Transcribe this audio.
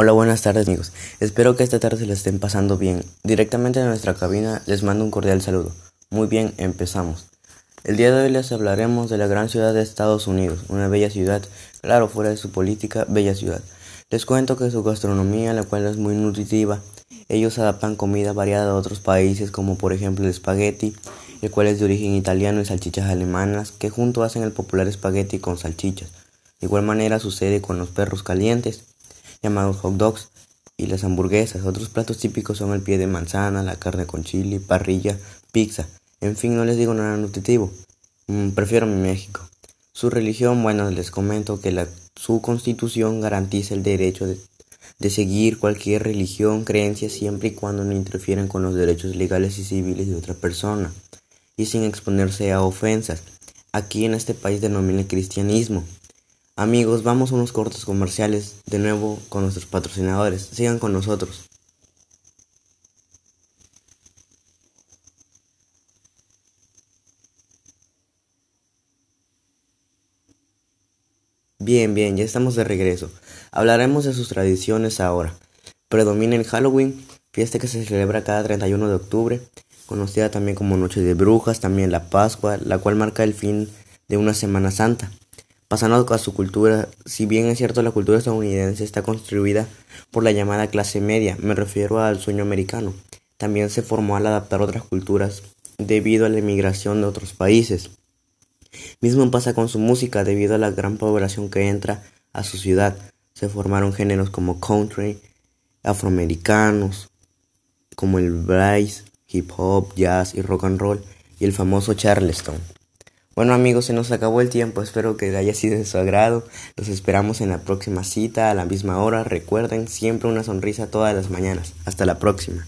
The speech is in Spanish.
Hola, buenas tardes amigos. Espero que esta tarde se la estén pasando bien. Directamente de nuestra cabina les mando un cordial saludo. Muy bien, empezamos. El día de hoy les hablaremos de la gran ciudad de Estados Unidos, una bella ciudad, claro, fuera de su política, bella ciudad. Les cuento que su gastronomía, la cual es muy nutritiva, ellos adaptan comida variada de otros países, como por ejemplo el espagueti, el cual es de origen italiano y salchichas alemanas, que junto hacen el popular espagueti con salchichas. De igual manera sucede con los perros calientes, llamados hot dogs, y las hamburguesas. Otros platos típicos son el pie de manzana, la carne con chile, parrilla, pizza. En fin, no les digo nada nutritivo. Mm, prefiero mi México. Su religión, bueno, les comento que la, su constitución garantiza el derecho de, de seguir cualquier religión, creencia, siempre y cuando no interfieran con los derechos legales y civiles de otra persona, y sin exponerse a ofensas. Aquí en este país denomina cristianismo. Amigos, vamos a unos cortos comerciales de nuevo con nuestros patrocinadores. Sigan con nosotros. Bien, bien, ya estamos de regreso. Hablaremos de sus tradiciones ahora. Predomina el Halloween, fiesta que se celebra cada 31 de octubre, conocida también como Noche de Brujas, también la Pascua, la cual marca el fin de una Semana Santa. Pasando a su cultura, si bien es cierto la cultura estadounidense está construida por la llamada clase media, me refiero al sueño americano, también se formó al adaptar otras culturas debido a la emigración de otros países. Mismo pasa con su música debido a la gran población que entra a su ciudad. Se formaron géneros como country, afroamericanos, como el blues, hip hop, jazz y rock and roll, y el famoso Charleston. Bueno amigos, se nos acabó el tiempo, espero que haya sido de su agrado. Los esperamos en la próxima cita a la misma hora. Recuerden siempre una sonrisa todas las mañanas. Hasta la próxima.